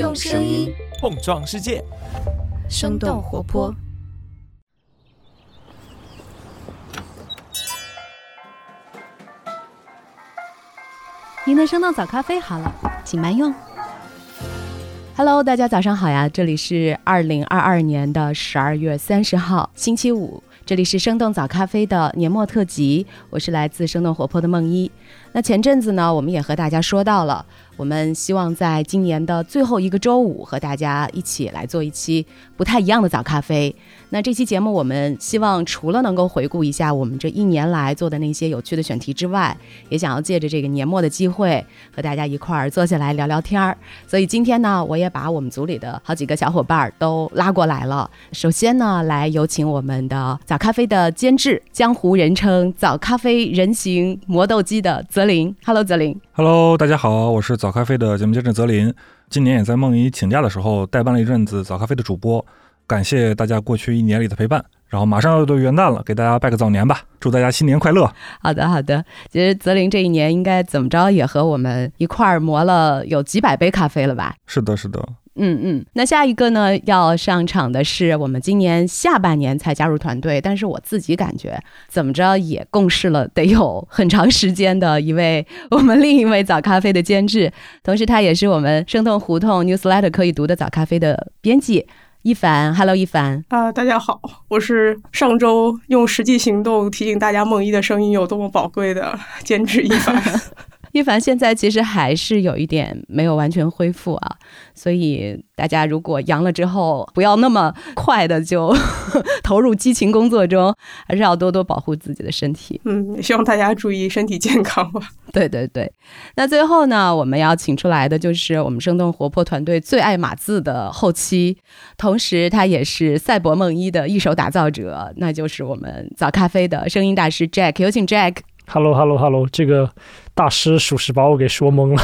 用声音碰撞世界，生动活泼。您的生动早咖啡好了，请慢用。Hello，大家早上好呀！这里是二零二二年的十二月三十号，星期五。这里是生动早咖啡的年末特辑，我是来自生动活泼的梦一。那前阵子呢，我们也和大家说到了。我们希望在今年的最后一个周五和大家一起来做一期不太一样的早咖啡。那这期节目，我们希望除了能够回顾一下我们这一年来做的那些有趣的选题之外，也想要借着这个年末的机会和大家一块儿坐下来聊聊天儿。所以今天呢，我也把我们组里的好几个小伙伴都拉过来了。首先呢，来有请我们的早咖啡的监制，江湖人称早咖啡人形磨豆机的泽林。Hello，泽林。Hello，大家好，我是早咖啡的节目监制泽林。今年也在梦怡请假的时候代班了一阵子早咖啡的主播，感谢大家过去一年里的陪伴。然后马上要到元旦了，给大家拜个早年吧，祝大家新年快乐。好的，好的。其实泽林这一年应该怎么着也和我们一块儿磨了有几百杯咖啡了吧？是的，是的。嗯嗯，那下一个呢？要上场的是我们今年下半年才加入团队，但是我自己感觉怎么着也共事了得有很长时间的一位我们另一位早咖啡的监制，同时他也是我们生动胡同 newsletter 可以读的早咖啡的编辑一凡。Hello，一凡啊，大家好，我是上周用实际行动提醒大家梦一的声音有多么宝贵的监制一凡。一凡现在其实还是有一点没有完全恢复啊，所以大家如果阳了之后，不要那么快的就 投入激情工作中，还是要多多保护自己的身体。嗯，希望大家注意身体健康吧。对对对，那最后呢，我们要请出来的就是我们生动活泼团队最爱码字的后期，同时他也是赛博梦一的一手打造者，那就是我们早咖啡的声音大师 Jack，有请 Jack。Hello，Hello，Hello，这个。大师属实把我给说懵了，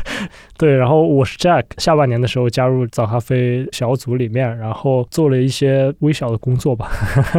对，然后我是 Jack，下半年的时候加入早咖啡小组里面，然后做了一些微小的工作吧，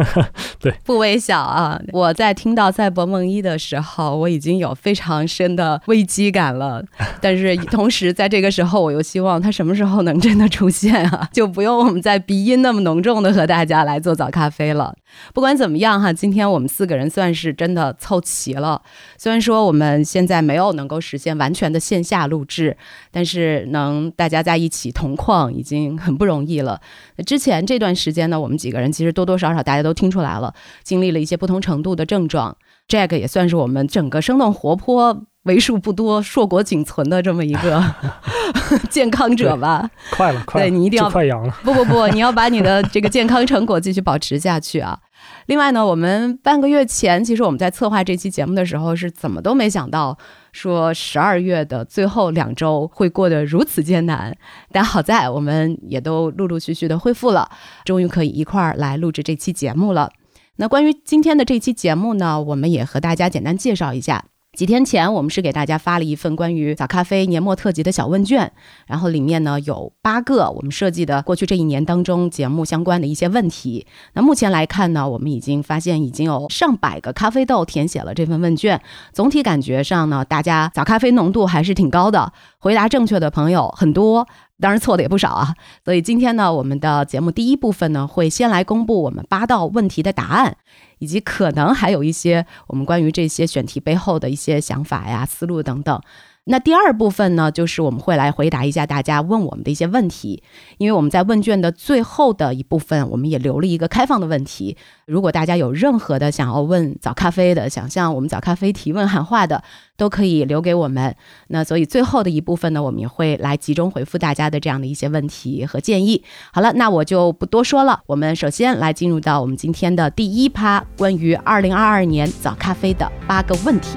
对，不微小啊！我在听到赛博梦一的时候，我已经有非常深的危机感了，但是同时在这个时候，我又希望他什么时候能真的出现啊，就不用我们在鼻音那么浓重的和大家来做早咖啡了。不管怎么样哈，今天我们四个人算是真的凑齐了，虽然说我们现在。没有能够实现完全的线下录制，但是能大家在一起同框已经很不容易了。那之前这段时间呢，我们几个人其实多多少少大家都听出来了，经历了一些不同程度的症状。Jack 也算是我们整个生动活泼、为数不多硕果仅存的这么一个 健康者吧。快了，快，对你一定要快阳了。不不不，你要把你的这个健康成果继续保持下去啊。另外呢，我们半个月前，其实我们在策划这期节目的时候，是怎么都没想到，说十二月的最后两周会过得如此艰难。但好在我们也都陆陆续续的恢复了，终于可以一块儿来录制这期节目了。那关于今天的这期节目呢，我们也和大家简单介绍一下。几天前，我们是给大家发了一份关于早咖啡年末特辑的小问卷，然后里面呢有八个我们设计的过去这一年当中节目相关的一些问题。那目前来看呢，我们已经发现已经有上百个咖啡豆填写了这份问卷，总体感觉上呢，大家早咖啡浓度还是挺高的，回答正确的朋友很多。当然错的也不少啊，所以今天呢，我们的节目第一部分呢，会先来公布我们八道问题的答案，以及可能还有一些我们关于这些选题背后的一些想法呀、思路等等。那第二部分呢，就是我们会来回答一下大家问我们的一些问题，因为我们在问卷的最后的一部分，我们也留了一个开放的问题。如果大家有任何的想要问早咖啡的，想向我们早咖啡提问喊话的，都可以留给我们。那所以最后的一部分呢，我们也会来集中回复大家的这样的一些问题和建议。好了，那我就不多说了，我们首先来进入到我们今天的第一趴，关于二零二二年早咖啡的八个问题。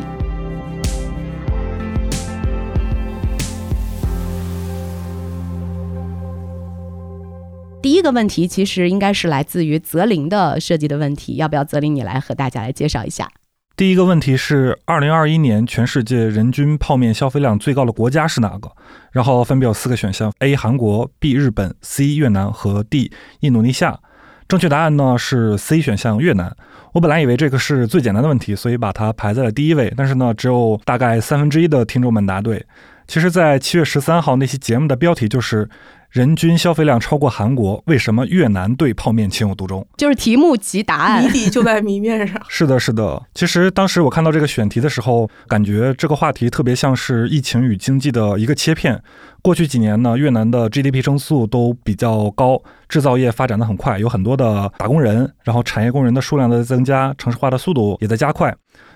第一个问题其实应该是来自于泽林的设计的问题，要不要泽林你来和大家来介绍一下？第一个问题是，二零二一年全世界人均泡面消费量最高的国家是哪个？然后分别有四个选项：A. 韩国，B. 日本，C. 越南和 D. 印度尼西亚。正确答案呢是 C 选项越南。我本来以为这个是最简单的问题，所以把它排在了第一位。但是呢，只有大概三分之一的听众们答对。其实，在七月十三号那期节目的标题就是“人均消费量超过韩国，为什么越南对泡面情有独钟就是题目及答案谜。底就在谜面上”。。是的，是的。其实当时我看到这个选题的时候，感觉这个话题特别像是疫情与经济的一个切片。过去几年呢，越南的 GDP 增速都比较高，制造业发展的很快，有很多的打工人，然后产业工人的数量的增加，城市化的速度也在加快。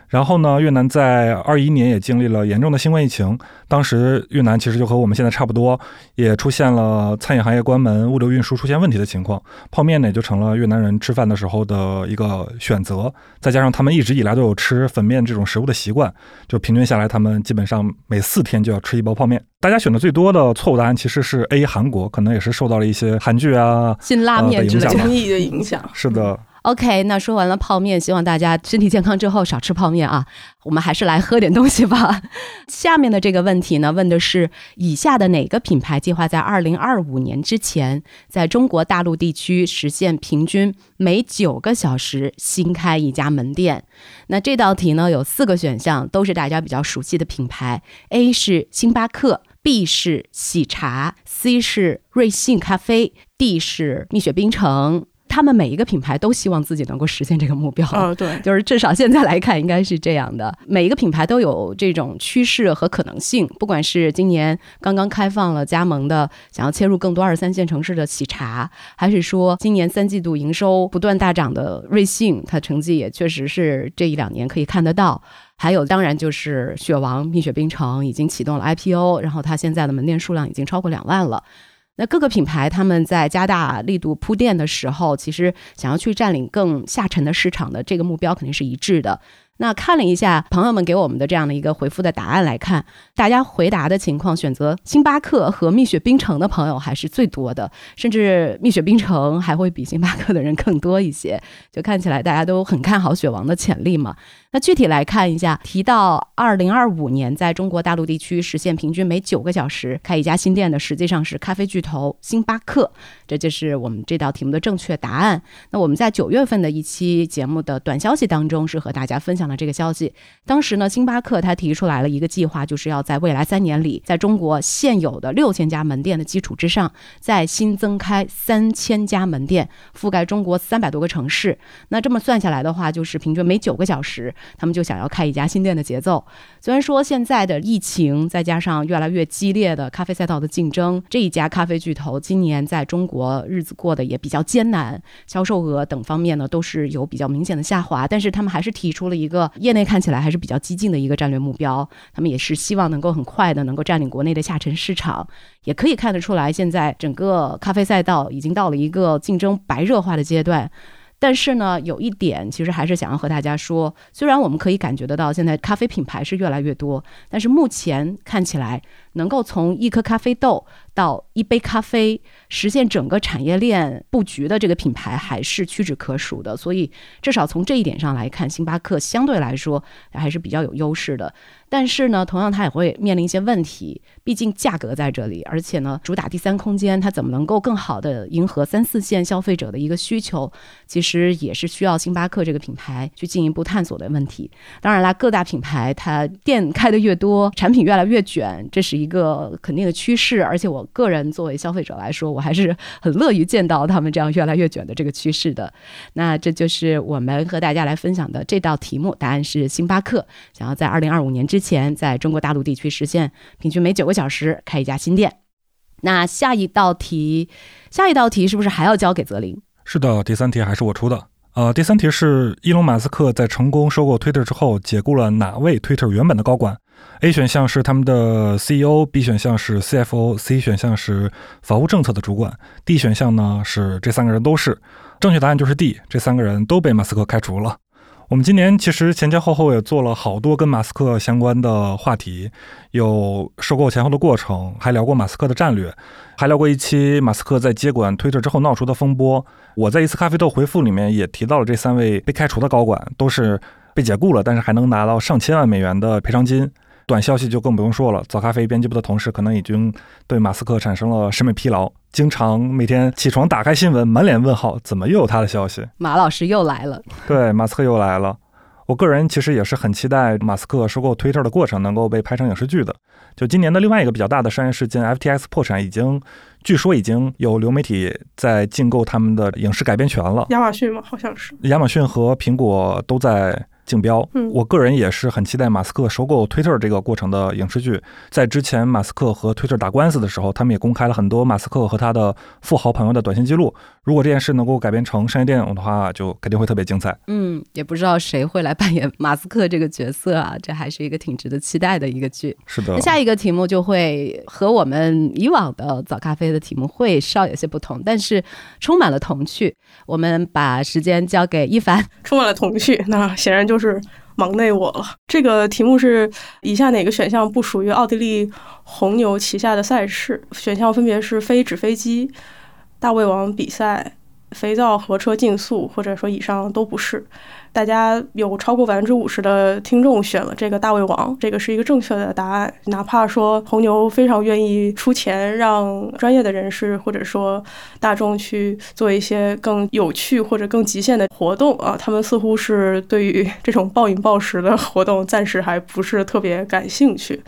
然后呢，越南在二一年也经历了严重的新冠疫情，当时越南其实就和我们现在差不多，也出现了餐饮行业关门、物流运输出现问题的情况，泡面呢也就成了越南人吃饭的时候的一个选择。再加上他们一直以来都有吃粉面这种食物的习惯，就平均下来，他们基本上每四天就要吃一包泡面。大家选的最多的错误答案其实是 A 韩国，可能也是受到了一些韩剧啊。辛拉面之类的。综艺的影响，是的，OK，那说完了泡面，希望大家身体健康之后少吃泡面啊。我们还是来喝点东西吧。下面的这个问题呢，问的是以下的哪个品牌计划在二零二五年之前，在中国大陆地区实现平均每九个小时新开一家门店？那这道题呢有四个选项，都是大家比较熟悉的品牌。A 是星巴克，B 是喜茶，C 是瑞幸咖啡，D 是蜜雪冰城。他们每一个品牌都希望自己能够实现这个目标。嗯，对，就是至少现在来看，应该是这样的。每一个品牌都有这种趋势和可能性，不管是今年刚刚开放了加盟的，想要切入更多二三线城市的喜茶，还是说今年三季度营收不断大涨的瑞幸，它成绩也确实是这一两年可以看得到。还有，当然就是雪王蜜雪冰城已经启动了 IPO，然后它现在的门店数量已经超过两万了。那各个品牌他们在加大力度铺垫的时候，其实想要去占领更下沉的市场的这个目标肯定是一致的。那看了一下朋友们给我们的这样的一个回复的答案来看，大家回答的情况，选择星巴克和蜜雪冰城的朋友还是最多的，甚至蜜雪冰城还会比星巴克的人更多一些。就看起来大家都很看好雪王的潜力嘛。那具体来看一下，提到二零二五年在中国大陆地区实现平均每九个小时开一家新店的，实际上是咖啡巨头星巴克，这就是我们这道题目的正确答案。那我们在九月份的一期节目的短消息当中是和大家分享那这个消息。当时呢，星巴克它提出来了一个计划，就是要在未来三年里，在中国现有的六千家门店的基础之上，再新增开三千家门店，覆盖中国三百多个城市。那这么算下来的话，就是平均每九个小时，他们就想要开一家新店的节奏。虽然说现在的疫情再加上越来越激烈的咖啡赛道的竞争，这一家咖啡巨头今年在中国日子过得也比较艰难，销售额等方面呢都是有比较明显的下滑。但是他们还是提出了一个业内看起来还是比较激进的一个战略目标，他们也是希望能够很快的能够占领国内的下沉市场。也可以看得出来，现在整个咖啡赛道已经到了一个竞争白热化的阶段。但是呢，有一点其实还是想要和大家说，虽然我们可以感觉得到现在咖啡品牌是越来越多，但是目前看起来能够从一颗咖啡豆到一杯咖啡实现整个产业链布局的这个品牌还是屈指可数的。所以至少从这一点上来看，星巴克相对来说还是比较有优势的。但是呢，同样它也会面临一些问题，毕竟价格在这里，而且呢，主打第三空间，它怎么能够更好的迎合三四线消费者的一个需求，其实也是需要星巴克这个品牌去进一步探索的问题。当然啦，各大品牌它店开的越多，产品越来越卷，这是一一个肯定的趋势。而且我个人作为消费者来说，我还是很乐于见到他们这样越来越卷的这个趋势的。那这就是我们和大家来分享的这道题目，答案是星巴克想要在二零二五年之前，在中国大陆地区实现平均每九个小时开一家新店。那下一道题，下一道题是不是还要交给泽林？是的，第三题还是我出的。呃，第三题是伊隆马斯克在成功收购 Twitter 之后，解雇了哪位 Twitter 原本的高管？A 选项是他们的 CEO，B 选项是 CFO，C 选项是法务政策的主管，D 选项呢是这三个人都是。正确答案就是 D，这三个人都被马斯克开除了。我们今年其实前前后后也做了好多跟马斯克相关的话题，有收购前后的过程，还聊过马斯克的战略，还聊过一期马斯克在接管推特之后闹出的风波。我在一次咖啡豆回复里面也提到了这三位被开除的高管都是被解雇了，但是还能拿到上千万美元的赔偿金。短消息就更不用说了，早咖啡编辑部的同事可能已经对马斯克产生了审美疲劳，经常每天起床打开新闻，满脸问号，怎么又有他的消息？马老师又来了。对，马斯克又来了。我个人其实也是很期待马斯克收购 Twitter 的过程能够被拍成影视剧的。就今年的另外一个比较大的商业事件，FTX 破产，已经据说已经有流媒体在竞购他们的影视改编权了。亚马逊吗？好像是。亚马逊和苹果都在。竞标，嗯我个人也是很期待马斯克收购 Twitter 这个过程的影视剧。在之前马斯克和 Twitter 打官司的时候，他们也公开了很多马斯克和他的富豪朋友的短信记录。如果这件事能够改编成商业电影的话，就肯定会特别精彩。嗯，也不知道谁会来扮演马斯克这个角色啊，这还是一个挺值得期待的一个剧。是的，那下一个题目就会和我们以往的早咖啡的题目会稍有些不同，但是充满了童趣。我们把时间交给一凡，充满了童趣，那显然就是。是忙内我了。这个题目是：以下哪个选项不属于奥地利红牛旗下的赛事？选项分别是非纸飞机、大胃王比赛。肥皂盒车竞速，或者说以上都不是。大家有超过百分之五十的听众选了这个大胃王，这个是一个正确的答案。哪怕说红牛非常愿意出钱让专业的人士或者说大众去做一些更有趣或者更极限的活动啊，他们似乎是对于这种暴饮暴食的活动暂时还不是特别感兴趣。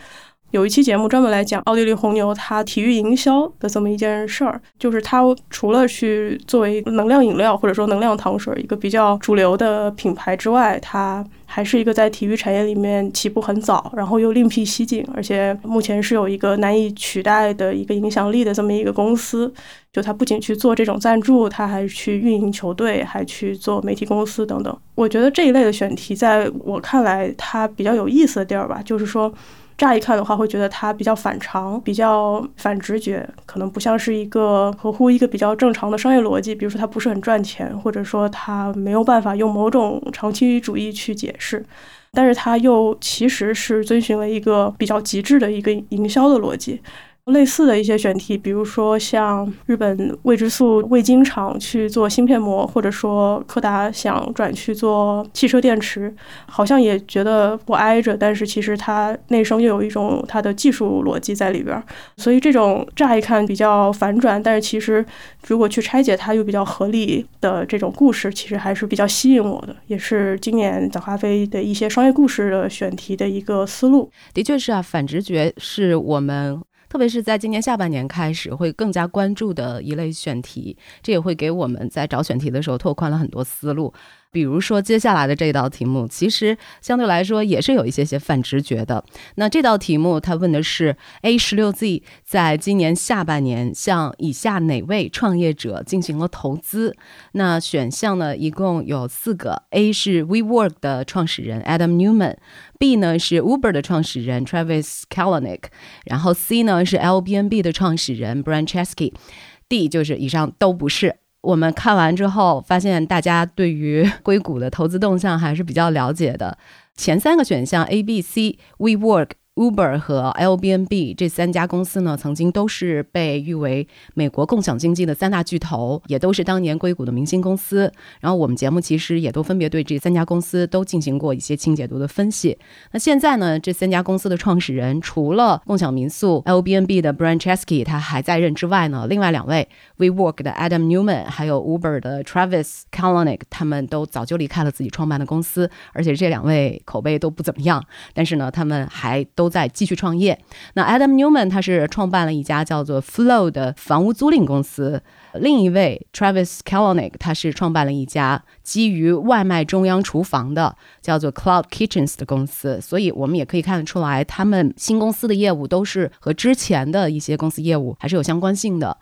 有一期节目专门来讲奥地利红牛它体育营销的这么一件事儿，就是它除了去作为能量饮料或者说能量糖水一个比较主流的品牌之外，它还是一个在体育产业里面起步很早，然后又另辟蹊径，而且目前是有一个难以取代的一个影响力的这么一个公司。就它不仅去做这种赞助，它还去运营球队，还去做媒体公司等等。我觉得这一类的选题，在我看来，它比较有意思的地儿吧，就是说。乍一看的话，会觉得它比较反常，比较反直觉，可能不像是一个合乎一个比较正常的商业逻辑。比如说，它不是很赚钱，或者说它没有办法用某种长期主义去解释，但是它又其实是遵循了一个比较极致的一个营销的逻辑。类似的一些选题，比如说像日本未知素味精厂去做芯片膜，或者说柯达想转去做汽车电池，好像也觉得不挨着，但是其实它内生又有一种它的技术逻辑在里边儿。所以这种乍一看比较反转，但是其实如果去拆解它又比较合理的这种故事，其实还是比较吸引我的，也是今年早咖啡的一些商业故事的选题的一个思路。的确是啊，反直觉是我们。特别是在今年下半年开始，会更加关注的一类选题，这也会给我们在找选题的时候拓宽了很多思路。比如说，接下来的这道题目，其实相对来说也是有一些些泛直觉的。那这道题目，它问的是 A 十六 Z 在今年下半年向以下哪位创业者进行了投资？那选项呢，一共有四个：A 是 WeWork 的创始人 Adam Newman，B 呢是 Uber 的创始人 Travis Kalanick，然后 C 呢是 l b n b 的创始人 Brian Chesky，D 就是以上都不是。我们看完之后，发现大家对于硅谷的投资动向还是比较了解的。前三个选项 A、B、C、WeWork。Uber 和 l b n b 这三家公司呢，曾经都是被誉为美国共享经济的三大巨头，也都是当年硅谷的明星公司。然后我们节目其实也都分别对这三家公司都进行过一些轻解读的分析。那现在呢，这三家公司的创始人除了共享民宿 l b n b 的 Brian Chesky 他还在任之外呢，另外两位 WeWork 的 Adam Newman 还有 Uber 的 Travis Kalanick 他们都早就离开了自己创办的公司，而且这两位口碑都不怎么样。但是呢，他们还都。都在继续创业。那 Adam Newman 他是创办了一家叫做 Flow 的房屋租赁公司，另一位 Travis Kalanick 他是创办了一家基于外卖中央厨房的叫做 Cloud Kitchens 的公司。所以我们也可以看得出来，他们新公司的业务都是和之前的一些公司业务还是有相关性的。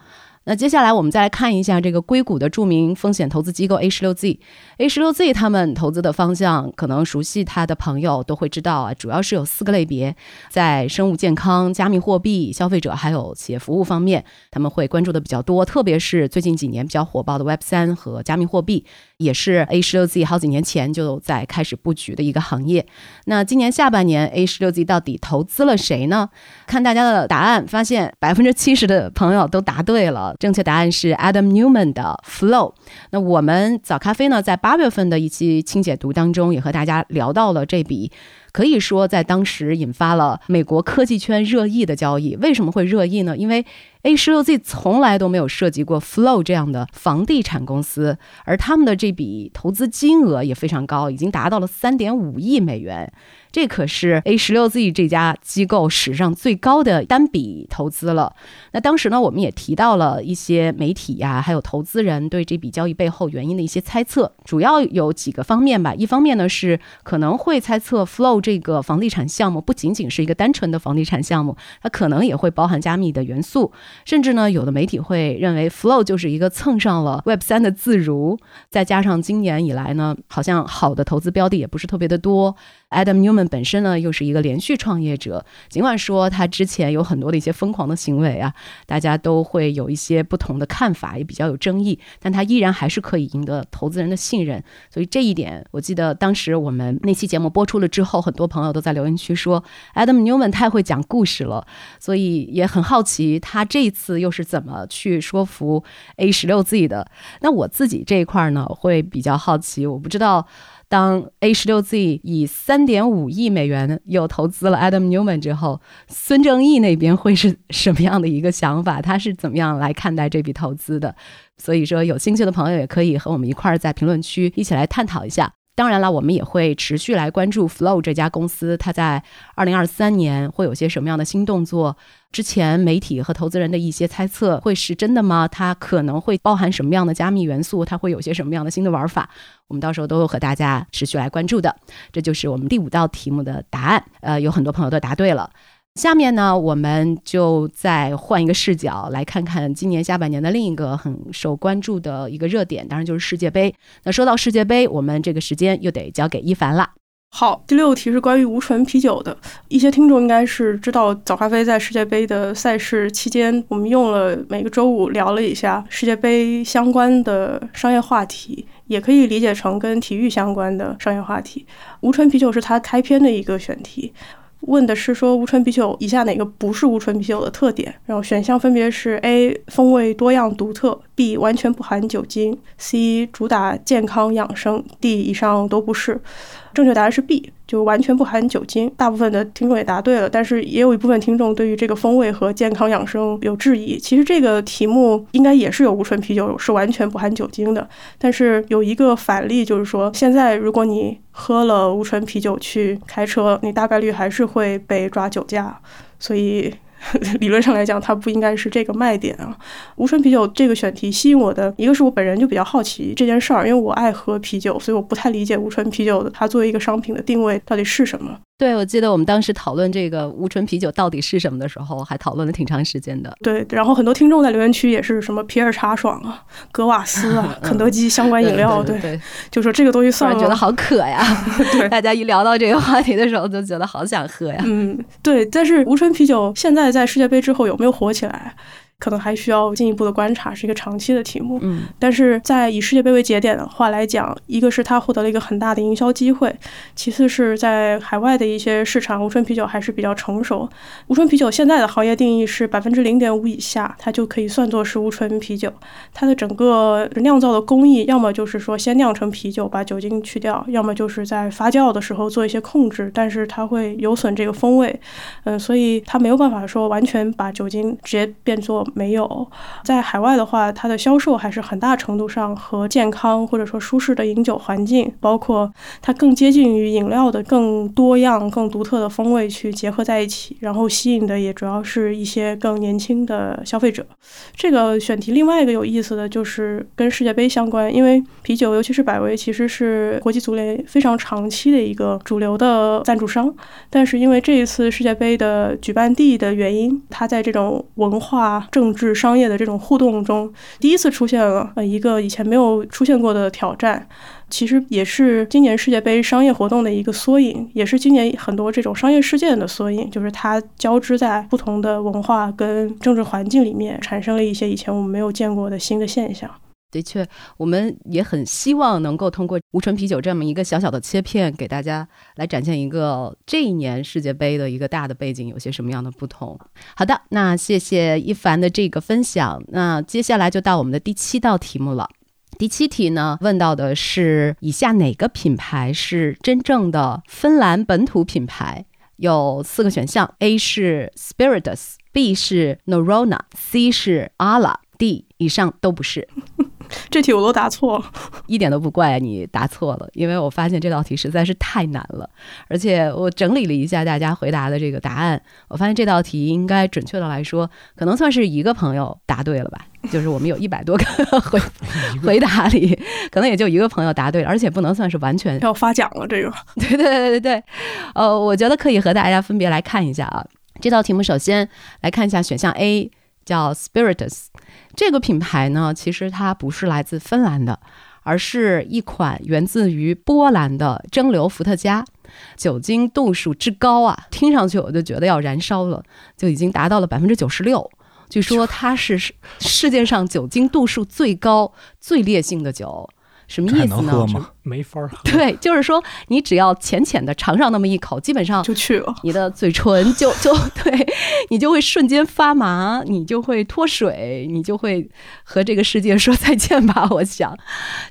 那接下来我们再来看一下这个硅谷的著名风险投资机构 A 十六 Z，A 十六 Z 他们投资的方向，可能熟悉它的朋友都会知道啊，主要是有四个类别，在生物健康、加密货币、消费者还有企业服务方面，他们会关注的比较多，特别是最近几年比较火爆的 Web 三和加密货币。也是 A 十六 Z 好几年前就在开始布局的一个行业。那今年下半年 A 十六 Z 到底投资了谁呢？看大家的答案，发现百分之七十的朋友都答对了。正确答案是 Adam Newman 的 Flow。那我们早咖啡呢，在八月份的一期清解读当中，也和大家聊到了这笔。可以说在当时引发了美国科技圈热议的交易。为什么会热议呢？因为 A 十六 Z 从来都没有涉及过 Flow 这样的房地产公司，而他们的这笔投资金额也非常高，已经达到了三点五亿美元。这可是 A 十六 Z 这家机构史上最高的单笔投资了。那当时呢，我们也提到了一些媒体呀，还有投资人对这笔交易背后原因的一些猜测，主要有几个方面吧。一方面呢是可能会猜测 Flow 这个房地产项目不仅仅是一个单纯的房地产项目，它可能也会包含加密的元素，甚至呢，有的媒体会认为 Flow 就是一个蹭上了 Web 三的自如。再加上今年以来呢，好像好的投资标的也不是特别的多。Adam Newman 本身呢，又是一个连续创业者。尽管说他之前有很多的一些疯狂的行为啊，大家都会有一些不同的看法，也比较有争议，但他依然还是可以赢得投资人的信任。所以这一点，我记得当时我们那期节目播出了之后，很多朋友都在留言区说 Adam Newman 太会讲故事了，所以也很好奇他这一次又是怎么去说服 A 十六 Z 的。那我自己这一块呢，会比较好奇，我不知道。当 A 十六 Z 以三点五亿美元又投资了 Adam Newman 之后，孙正义那边会是什么样的一个想法？他是怎么样来看待这笔投资的？所以说，有兴趣的朋友也可以和我们一块儿在评论区一起来探讨一下。当然了，我们也会持续来关注 Flow 这家公司，它在二零二三年会有些什么样的新动作？之前媒体和投资人的一些猜测会是真的吗？它可能会包含什么样的加密元素？它会有些什么样的新的玩法？我们到时候都会和大家持续来关注的。这就是我们第五道题目的答案。呃，有很多朋友都答对了。下面呢，我们就再换一个视角来看看今年下半年的另一个很受关注的一个热点，当然就是世界杯。那说到世界杯，我们这个时间又得交给一凡了。好，第六题是关于无醇啤酒的。一些听众应该是知道，早咖啡在世界杯的赛事期间，我们用了每个周五聊了一下世界杯相关的商业话题，也可以理解成跟体育相关的商业话题。无醇啤酒是它开篇的一个选题。问的是说无醇啤酒以下哪个不是无醇啤酒的特点？然后选项分别是 A 风味多样独特，B 完全不含酒精，C 主打健康养生，D 以上都不是。正确答案是 B，就完全不含酒精。大部分的听众也答对了，但是也有一部分听众对于这个风味和健康养生有质疑。其实这个题目应该也是有无醇啤酒是完全不含酒精的，但是有一个反例，就是说现在如果你喝了无醇啤酒去开车，你大概率还是会被抓酒驾，所以。理论上来讲，它不应该是这个卖点啊。无醇啤酒这个选题吸引我的，一个是我本人就比较好奇这件事儿，因为我爱喝啤酒，所以我不太理解无醇啤酒的它作为一个商品的定位到底是什么。对，我记得我们当时讨论这个无醇啤酒到底是什么的时候，还讨论了挺长时间的。对，然后很多听众在留言区也是什么皮尔茶爽啊、格瓦斯啊、肯德基相关饮料，对，就说这个东西算了，觉得好渴呀。对，大家一聊到这个话题的时候，就觉得好想喝呀。嗯，对。但是无醇啤酒现在在世界杯之后有没有火起来？可能还需要进一步的观察，是一个长期的题目。嗯，但是在以世界杯为节点的话来讲，一个是它获得了一个很大的营销机会，其次是在海外的一些市场，无醇啤酒还是比较成熟。无醇啤酒现在的行业定义是百分之零点五以下，它就可以算作是无醇啤酒。它的整个酿造的工艺，要么就是说先酿成啤酒，把酒精去掉，要么就是在发酵的时候做一些控制，但是它会有损这个风味。嗯，所以它没有办法说完全把酒精直接变作。没有，在海外的话，它的销售还是很大程度上和健康或者说舒适的饮酒环境，包括它更接近于饮料的更多样、更独特的风味去结合在一起，然后吸引的也主要是一些更年轻的消费者。这个选题另外一个有意思的就是跟世界杯相关，因为啤酒尤其是百威其实是国际足联非常长期的一个主流的赞助商，但是因为这一次世界杯的举办地的原因，它在这种文化政治商业的这种互动中，第一次出现了呃一个以前没有出现过的挑战，其实也是今年世界杯商业活动的一个缩影，也是今年很多这种商业事件的缩影，就是它交织在不同的文化跟政治环境里面，产生了一些以前我们没有见过的新的现象。的确，我们也很希望能够通过无醇啤酒这么一个小小的切片，给大家来展现一个这一年世界杯的一个大的背景有些什么样的不同。好的，那谢谢一凡的这个分享。那接下来就到我们的第七道题目了。第七题呢，问到的是以下哪个品牌是真正的芬兰本土品牌？有四个选项：A 是 Spiritus，B 是 Norona，C 是 Ala，D 以上都不是。这题我都答错了，一点都不怪你答错了，因为我发现这道题实在是太难了，而且我整理了一下大家回答的这个答案，我发现这道题应该准确的来说，可能算是一个朋友答对了吧，就是我们有一百多个 回 回答里，可能也就一个朋友答对了，而且不能算是完全要发奖了这个，对对对对对，呃，我觉得可以和大家分别来看一下啊，这道题目首先来看一下选项 A。叫 Spiritus，这个品牌呢，其实它不是来自芬兰的，而是一款源自于波兰的蒸馏伏特加，酒精度数之高啊，听上去我就觉得要燃烧了，就已经达到了百分之九十六。据说它是世界上酒精度数最高、最烈性的酒。什么意思呢？没法喝。对，就是说你只要浅浅的尝上那么一口，基本上就去了。你的嘴唇就 就对你就会瞬间发麻，你就会脱水，你就会和这个世界说再见吧。我想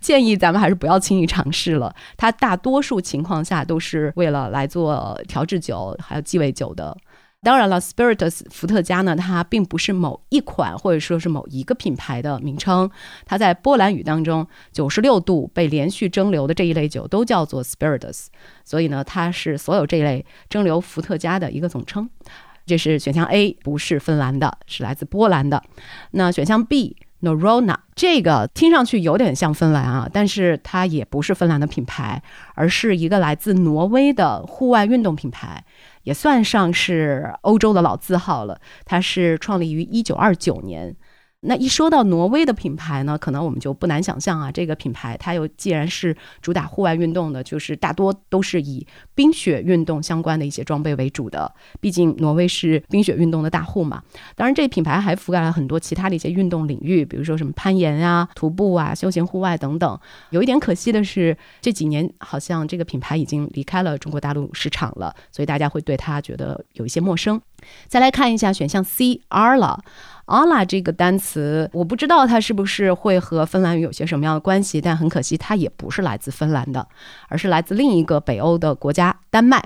建议咱们还是不要轻易尝试了。它大多数情况下都是为了来做调制酒，还有鸡尾酒的。当然了，Spiritus 伏特加呢，它并不是某一款或者说是某一个品牌的名称。它在波兰语当中，九十六度被连续蒸馏的这一类酒都叫做 Spiritus，所以呢，它是所有这一类蒸馏伏特加的一个总称。这是选项 A，不是芬兰的，是来自波兰的。那选项 B，Norona，这个听上去有点像芬兰啊，但是它也不是芬兰的品牌，而是一个来自挪威的户外运动品牌。也算上是欧洲的老字号了。它是创立于一九二九年。那一说到挪威的品牌呢，可能我们就不难想象啊，这个品牌它又既然是主打户外运动的，就是大多都是以冰雪运动相关的一些装备为主的。毕竟挪威是冰雪运动的大户嘛。当然，这品牌还覆盖了很多其他的一些运动领域，比如说什么攀岩啊、徒步啊、休闲户外等等。有一点可惜的是，这几年好像这个品牌已经离开了中国大陆市场了，所以大家会对它觉得有一些陌生。再来看一下选项 C R 了 a l a。这个单词，我不知道它是不是会和芬兰语有些什么样的关系，但很可惜，它也不是来自芬兰的，而是来自另一个北欧的国家丹麦。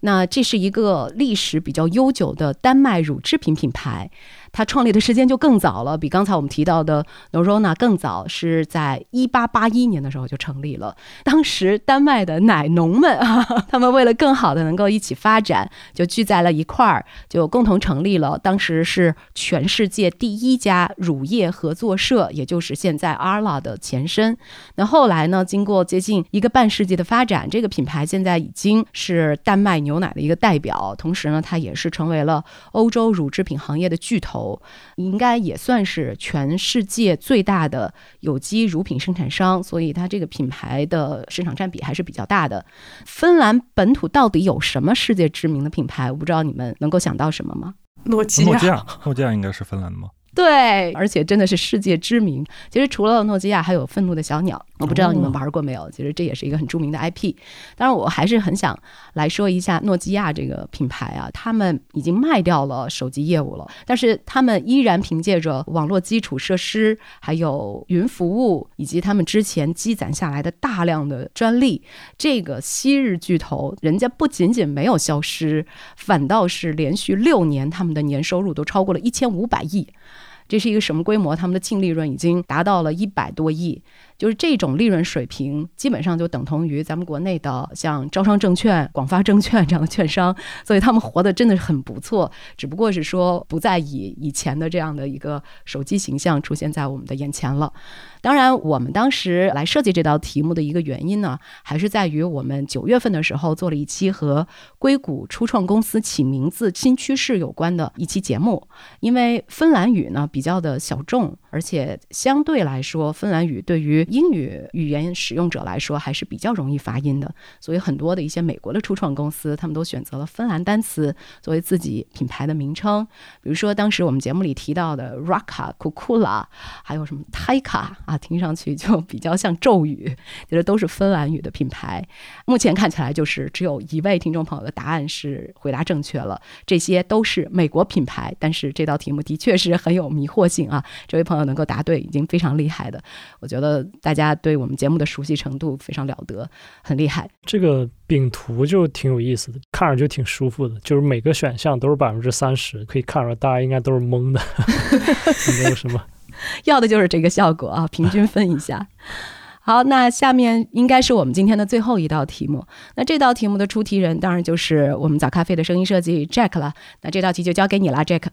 那这是一个历史比较悠久的丹麦乳制品品牌。它创立的时间就更早了，比刚才我们提到的 Norona 更早，是在一八八一年的时候就成立了。当时丹麦的奶农们啊，他们为了更好的能够一起发展，就聚在了一块儿，就共同成立了。当时是全世界第一家乳业合作社，也就是现在 Arla 的前身。那后来呢，经过接近一个半世纪的发展，这个品牌现在已经是丹麦牛奶的一个代表，同时呢，它也是成为了欧洲乳制品行业的巨头。应该也算是全世界最大的有机乳品生产商，所以它这个品牌的市场占比还是比较大的。芬兰本土到底有什么世界知名的品牌？我不知道你们能够想到什么吗？诺基亚，诺基亚，诺基亚应该是芬兰的吗？对，而且真的是世界知名。其实除了诺基亚，还有愤怒的小鸟。我不知道你们玩过没有？其实这也是一个很著名的 IP。当然，我还是很想来说一下诺基亚这个品牌啊。他们已经卖掉了手机业务了，但是他们依然凭借着网络基础设施、还有云服务，以及他们之前积攒下来的大量的专利，这个昔日巨头，人家不仅仅没有消失，反倒是连续六年他们的年收入都超过了一千五百亿。这是一个什么规模？他们的净利润已经达到了一百多亿。就是这种利润水平，基本上就等同于咱们国内的像招商证券、广发证券这样的券商，所以他们活得真的是很不错。只不过是说不再以以前的这样的一个手机形象出现在我们的眼前了。当然，我们当时来设计这道题目的一个原因呢，还是在于我们九月份的时候做了一期和硅谷初创公司起名字新趋势有关的一期节目。因为芬兰语呢比较的小众，而且相对来说，芬兰语对于英语语言使用者来说还是比较容易发音的，所以很多的一些美国的初创公司，他们都选择了芬兰单词作为自己品牌的名称。比如说，当时我们节目里提到的 Raka、Kukula，还有什么 Taika 啊，听上去就比较像咒语，觉得都是芬兰语的品牌。目前看起来就是只有一位听众朋友的答案是回答正确了，这些都是美国品牌。但是这道题目的确是很有迷惑性啊！这位朋友能够答对，已经非常厉害的。我觉得大家对我们节目的熟悉程度非常了得，很厉害。这个饼图就挺有意思的，看着就挺舒服的，就是每个选项都是百分之三十，可以看出来大家应该都是懵的，没有什么。要的就是这个效果啊，平均分一下。好，那下面应该是我们今天的最后一道题目。那这道题目的出题人当然就是我们早咖啡的声音设计 Jack 了。那这道题就交给你了，Jack。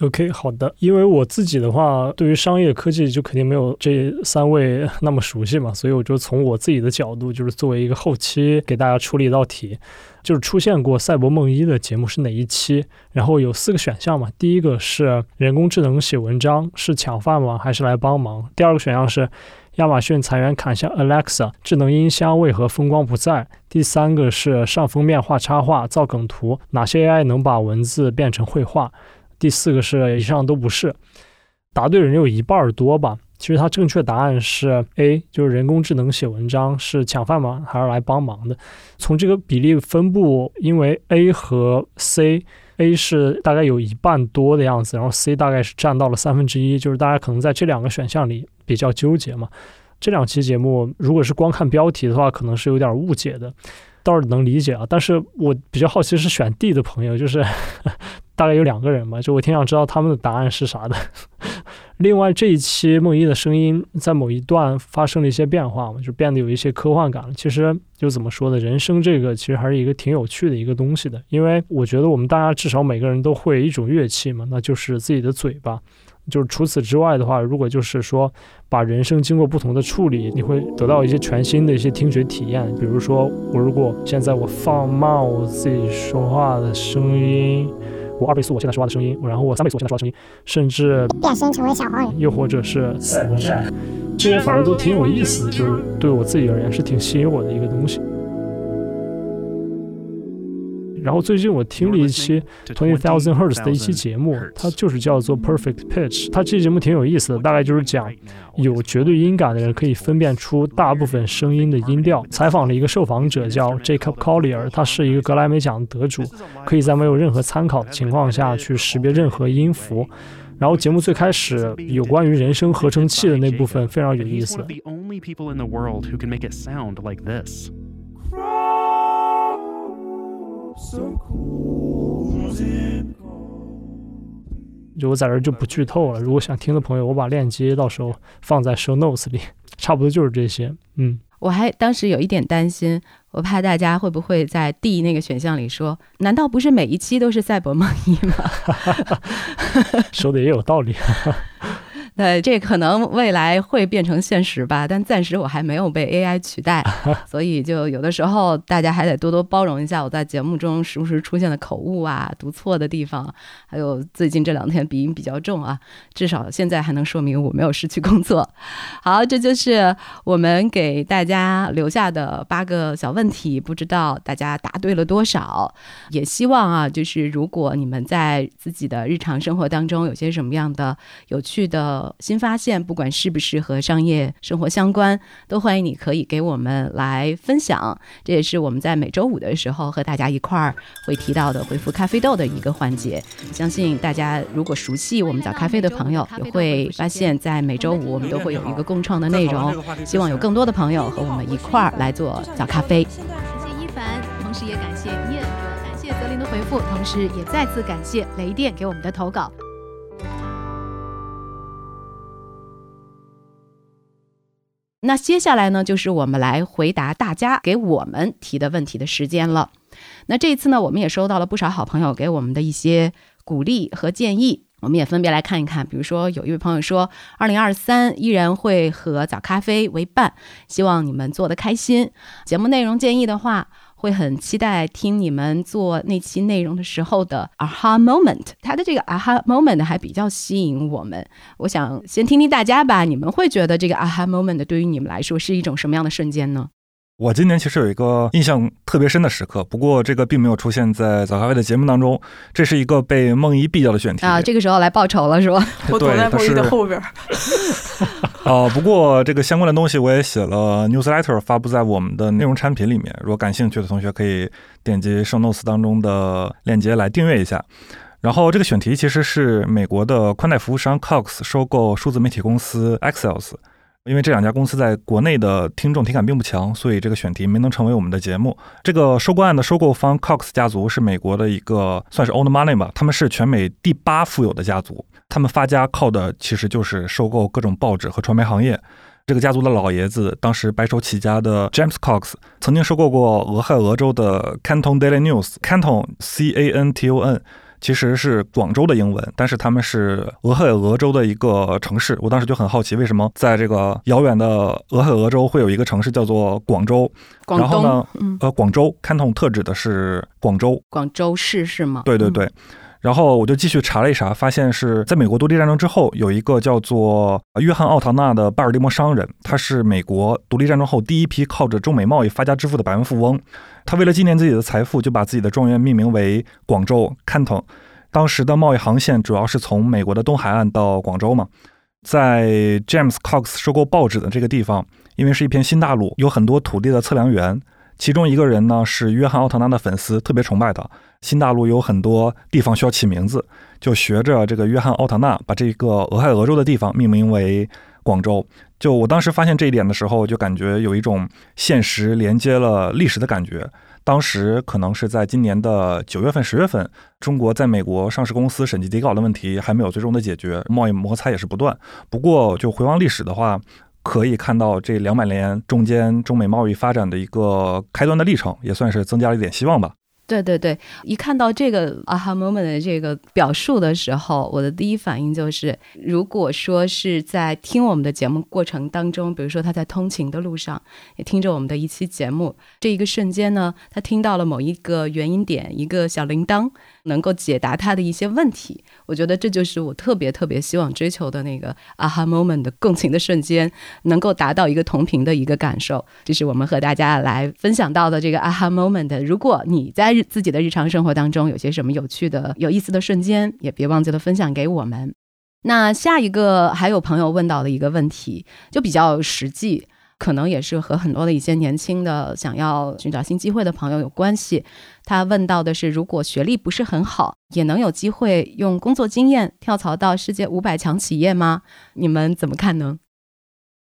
OK，好的。因为我自己的话，对于商业科技就肯定没有这三位 那么熟悉嘛，所以我就从我自己的角度，就是作为一个后期给大家出了一道题，就是出现过赛博梦一的节目是哪一期？然后有四个选项嘛，第一个是人工智能写文章是抢饭碗还是来帮忙？第二个选项是。亚马逊裁员砍下 Alexa 智能音箱为何风光不再？第三个是上封面画插画造梗图，哪些 AI 能把文字变成绘画？第四个是以上都不是。答对人有一半多吧？其实它正确答案是 A，就是人工智能写文章是抢饭碗还是来帮忙的？从这个比例分布，因为 A 和 C，A 是大概有一半多的样子，然后 C 大概是占到了三分之一，就是大家可能在这两个选项里。比较纠结嘛，这两期节目如果是光看标题的话，可能是有点误解的，倒是能理解啊。但是我比较好奇是选 D 的朋友，就是 大概有两个人嘛，就我挺想知道他们的答案是啥的。另外这一期梦一的声音在某一段发生了一些变化嘛，就变得有一些科幻感了。其实就怎么说呢，人生这个其实还是一个挺有趣的一个东西的，因为我觉得我们大家至少每个人都会一种乐器嘛，那就是自己的嘴巴。就是除此之外的话，如果就是说把人声经过不同的处理，你会得到一些全新的一些听觉体验。比如说，我如果现在我放慢我自己说话的声音，我二倍速我现在说话的声音，然后我三倍速我现在说话的声音，甚至变身成为小黄人，又或者是赛博战，这些反正都挺有意思，就是对我自己而言是挺吸引我的一个东西。然后最近我听了一期 Twenty Thousand Hertz 的一期节目，它就是叫做 Perfect Pitch。它这期节目挺有意思的，大概就是讲有绝对音感的人可以分辨出大部分声音的音调。采访了一个受访者叫 Jacob Collier，他是一个格莱美奖得主，可以在没有任何参考的情况下去识别任何音符。然后节目最开始有关于人声合成器的那部分非常有意思。就我在这就不剧透了。如果想听的朋友，我把链接到时候放在 show notes 里。差不多就是这些。嗯，我还当时有一点担心，我怕大家会不会在 D 那个选项里说，难道不是每一期都是赛博梦一吗？说的也有道理。对，这可能未来会变成现实吧，但暂时我还没有被 AI 取代，所以就有的时候大家还得多多包容一下我在节目中时不时出现的口误啊、读错的地方，还有最近这两天鼻音比较重啊。至少现在还能说明我没有失去工作。好，这就是我们给大家留下的八个小问题，不知道大家答对了多少。也希望啊，就是如果你们在自己的日常生活当中有些什么样的有趣的。新发现，不管是不是和商业生活相关，都欢迎你可以给我们来分享。这也是我们在每周五的时候和大家一块儿会提到的回复咖啡豆的一个环节。相信大家如果熟悉我们早咖啡的朋友，也会发现，在每周五我们都会有一个共创的内容。希望有更多的朋友和我们一块儿来做早咖啡。感谢一凡，同时也感谢燕，感谢泽林的回复，同时也再次感谢雷电给我们的投稿。那接下来呢，就是我们来回答大家给我们提的问题的时间了。那这一次呢，我们也收到了不少好朋友给我们的一些鼓励和建议，我们也分别来看一看。比如说，有一位朋友说，二零二三依然会和早咖啡为伴，希望你们做的开心。节目内容建议的话。会很期待听你们做那期内容的时候的 aha moment，他的这个 aha moment 还比较吸引我们。我想先听听大家吧，你们会觉得这个 aha moment 对于你们来说是一种什么样的瞬间呢？我今年其实有一个印象特别深的时刻，不过这个并没有出现在早咖啡的节目当中。这是一个被梦一毙掉的选题啊，这个时候来报仇了是吧？我躲在梦一的后边。啊，不过这个相关的东西我也写了 newsletter 发布在我们的内容产品里面，如果感兴趣的同学可以点击 show notes 当中的链接来订阅一下。然后这个选题其实是美国的宽带服务商 Cox 收购数字媒体公司 Excels，因为这两家公司在国内的听众体感并不强，所以这个选题没能成为我们的节目。这个收购案的收购方 Cox 家族是美国的一个算是 old money 吧，他们是全美第八富有的家族，他们发家靠的其实就是收购各种报纸和传媒行业。这个家族的老爷子，当时白手起家的 James Cox，曾经收购过俄亥俄州的 Canton Daily News。Canton C A N T O N 其实是广州的英文，但是他们是俄亥俄州的一个城市。我当时就很好奇，为什么在这个遥远的俄亥俄州会有一个城市叫做广州？广然后呢，嗯，呃，广州 Canton 特指的是广州。广州市是吗？嗯，对对对。然后我就继续查了一查，发现是在美国独立战争之后，有一个叫做约翰奥唐纳的巴尔的摩商人，他是美国独立战争后第一批靠着中美贸易发家致富的百万富翁。他为了纪念自己的财富，就把自己的庄园命名为广州 Canton。当时的贸易航线主要是从美国的东海岸到广州嘛。在 James Cox 收购报纸的这个地方，因为是一片新大陆，有很多土地的测量员。其中一个人呢是约翰奥唐纳的粉丝，特别崇拜他。新大陆有很多地方需要起名字，就学着这个约翰奥唐纳，把这个俄亥俄州的地方命名为广州。就我当时发现这一点的时候，就感觉有一种现实连接了历史的感觉。当时可能是在今年的九月份、十月份，中国在美国上市公司审计底稿的问题还没有最终的解决，贸易摩擦也是不断。不过就回望历史的话，可以看到这两百年中间中美贸易发展的一个开端的历程，也算是增加了一点希望吧。对对对，一看到这个 aha moment 的这个表述的时候，我的第一反应就是，如果说是在听我们的节目过程当中，比如说他在通勤的路上，也听着我们的一期节目，这一个瞬间呢，他听到了某一个原因点，一个小铃铛，能够解答他的一些问题。我觉得这就是我特别特别希望追求的那个 aha moment 的共情的瞬间，能够达到一个同频的一个感受。这是我们和大家来分享到的这个 aha moment。如果你在日自己的日常生活当中有些什么有趣的、有意思的瞬间，也别忘记了分享给我们。那下一个还有朋友问到的一个问题，就比较实际，可能也是和很多的一些年轻的想要寻找新机会的朋友有关系。他问到的是，如果学历不是很好，也能有机会用工作经验跳槽到世界五百强企业吗？你们怎么看呢？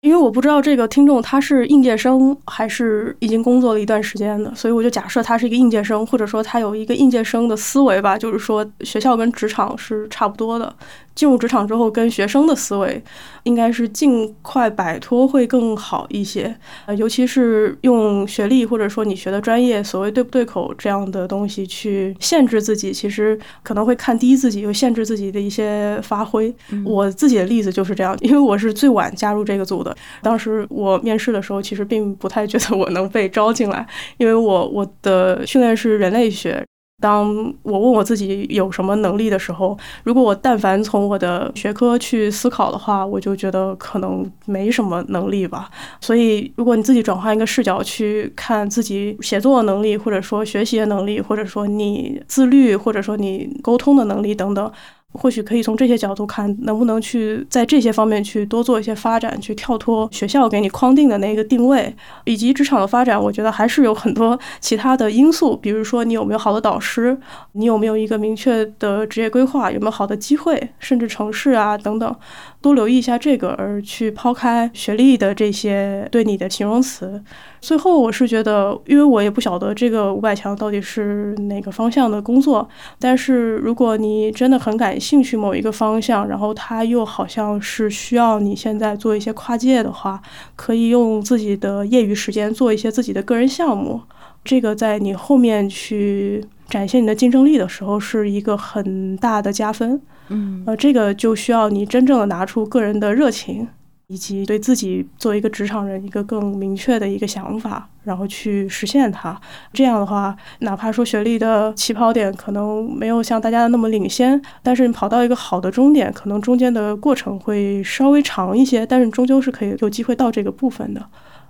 因为我不知道这个听众他是应届生还是已经工作了一段时间的，所以我就假设他是一个应届生，或者说他有一个应届生的思维吧，就是说学校跟职场是差不多的。进入职场之后，跟学生的思维应该是尽快摆脱会更好一些。呃，尤其是用学历或者说你学的专业所谓对不对口这样的东西去限制自己，其实可能会看低自己，又限制自己的一些发挥。我自己的例子就是这样，因为我是最晚加入这个组的。当时我面试的时候，其实并不太觉得我能被招进来，因为我我的训练是人类学。当我问我自己有什么能力的时候，如果我但凡从我的学科去思考的话，我就觉得可能没什么能力吧。所以，如果你自己转换一个视角去看自己写作能力，或者说学习的能力，或者说你自律，或者说你沟通的能力等等。或许可以从这些角度看，能不能去在这些方面去多做一些发展，去跳脱学校给你框定的那个定位，以及职场的发展。我觉得还是有很多其他的因素，比如说你有没有好的导师，你有没有一个明确的职业规划，有没有好的机会，甚至城市啊等等，多留意一下这个，而去抛开学历的这些对你的形容词。最后，我是觉得，因为我也不晓得这个五百强到底是哪个方向的工作，但是如果你真的很感兴趣某一个方向，然后它又好像是需要你现在做一些跨界的话，可以用自己的业余时间做一些自己的个人项目，这个在你后面去展现你的竞争力的时候，是一个很大的加分。嗯呃，这个就需要你真正的拿出个人的热情。以及对自己作为一个职场人一个更明确的一个想法，然后去实现它。这样的话，哪怕说学历的起跑点可能没有像大家那么领先，但是你跑到一个好的终点，可能中间的过程会稍微长一些，但是终究是可以有机会到这个部分的。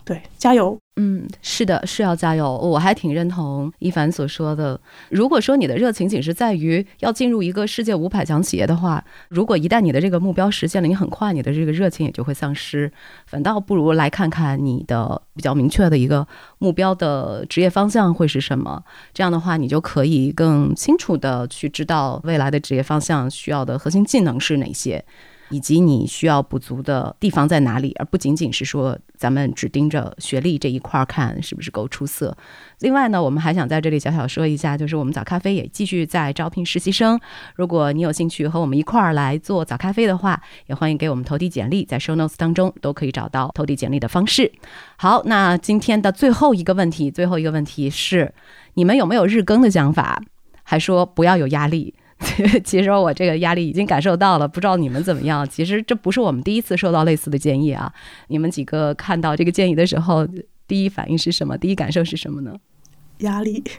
对，加油！嗯，是的，是要加油。我还挺认同一凡所说的。如果说你的热情仅是在于要进入一个世界五百强企业的话，如果一旦你的这个目标实现了，你很快你的这个热情也就会丧失。反倒不如来看看你的比较明确的一个目标的职业方向会是什么。这样的话，你就可以更清楚的去知道未来的职业方向需要的核心技能是哪些。以及你需要补足的地方在哪里，而不仅仅是说咱们只盯着学历这一块儿看是不是够出色。另外呢，我们还想在这里小小说一下，就是我们早咖啡也继续在招聘实习生。如果你有兴趣和我们一块儿来做早咖啡的话，也欢迎给我们投递简历，在 show notes 当中都可以找到投递简历的方式。好，那今天的最后一个问题，最后一个问题是，你们有没有日更的想法？还说不要有压力。其实我这个压力已经感受到了，不知道你们怎么样。其实这不是我们第一次收到类似的建议啊。你们几个看到这个建议的时候，第一反应是什么？第一感受是什么呢？压力。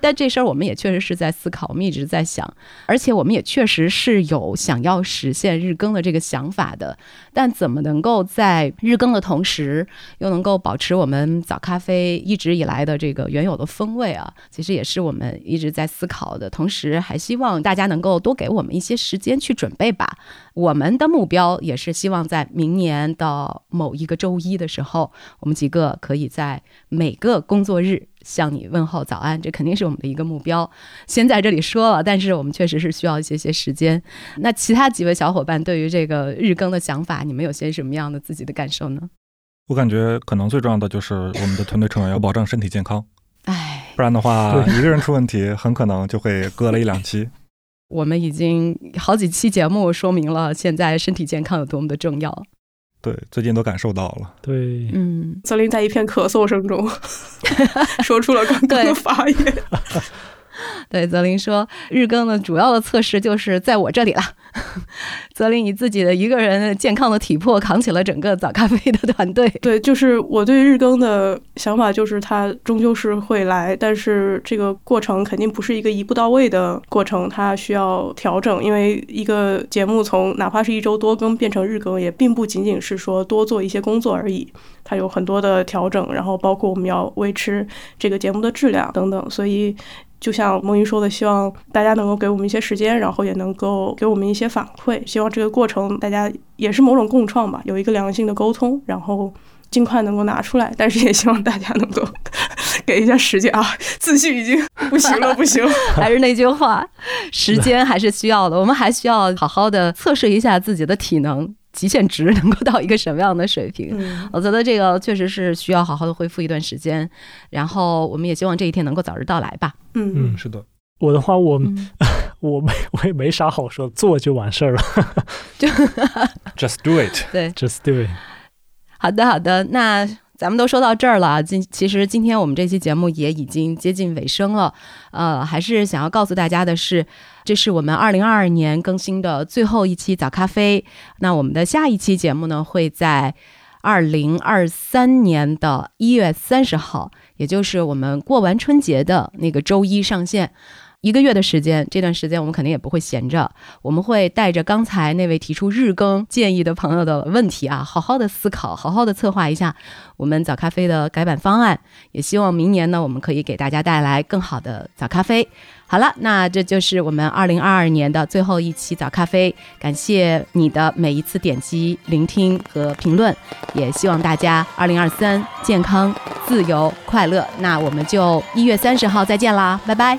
但这事儿我们也确实是在思考，我们一直在想，而且我们也确实是有想要实现日更的这个想法的。但怎么能够在日更的同时，又能够保持我们早咖啡一直以来的这个原有的风味啊？其实也是我们一直在思考的。同时，还希望大家能够多给我们一些时间去准备吧。我们的目标也是希望在明年的某一个周一的时候，我们几个可以在每个工作日。向你问候早安，这肯定是我们的一个目标。先在这里说了，但是我们确实是需要一些些时间。那其他几位小伙伴对于这个日更的想法，你们有些什么样的自己的感受呢？我感觉可能最重要的就是我们的团队成员要保证身体健康，哎，不然的话，一个人出问题，很可能就会隔了一两期。我们已经好几期节目说明了现在身体健康有多么的重要。对，最近都感受到了。对，嗯，泽林在一片咳嗽声中 说出了刚刚的发言。对，泽林说，日更的主要的测试就是在我这里了。泽林以自己的一个人健康的体魄扛起了整个早咖啡的团队。对，就是我对日更的想法，就是它终究是会来，但是这个过程肯定不是一个一步到位的过程，它需要调整。因为一个节目从哪怕是一周多更变成日更，也并不仅仅是说多做一些工作而已，它有很多的调整，然后包括我们要维持这个节目的质量等等，所以。就像梦云说的，希望大家能够给我们一些时间，然后也能够给我们一些反馈。希望这个过程大家也是某种共创吧，有一个良性的沟通，然后尽快能够拿出来。但是也希望大家能够 给一下时间啊，自信已经不行了，不行。还是那句话，时间还是需要的。我们还需要好好的测试一下自己的体能。极限值能够到一个什么样的水平？我觉得这个确实是需要好好的恢复一段时间，然后我们也希望这一天能够早日到来吧。嗯嗯，是的。我的话，我我没我也没啥好说，做就完事儿了。就 just do it。对，just do it。好的，好的，那咱们都说到这儿了。今其实今天我们这期节目也已经接近尾声了。呃，还是想要告诉大家的是。这是我们二零二二年更新的最后一期早咖啡。那我们的下一期节目呢，会在二零二三年的一月三十号，也就是我们过完春节的那个周一上线。一个月的时间，这段时间我们肯定也不会闲着，我们会带着刚才那位提出日更建议的朋友的问题啊，好好的思考，好好的策划一下我们早咖啡的改版方案。也希望明年呢，我们可以给大家带来更好的早咖啡。好了，那这就是我们二零二二年的最后一期早咖啡。感谢你的每一次点击、聆听和评论，也希望大家二零二三健康、自由、快乐。那我们就一月三十号再见啦，拜拜，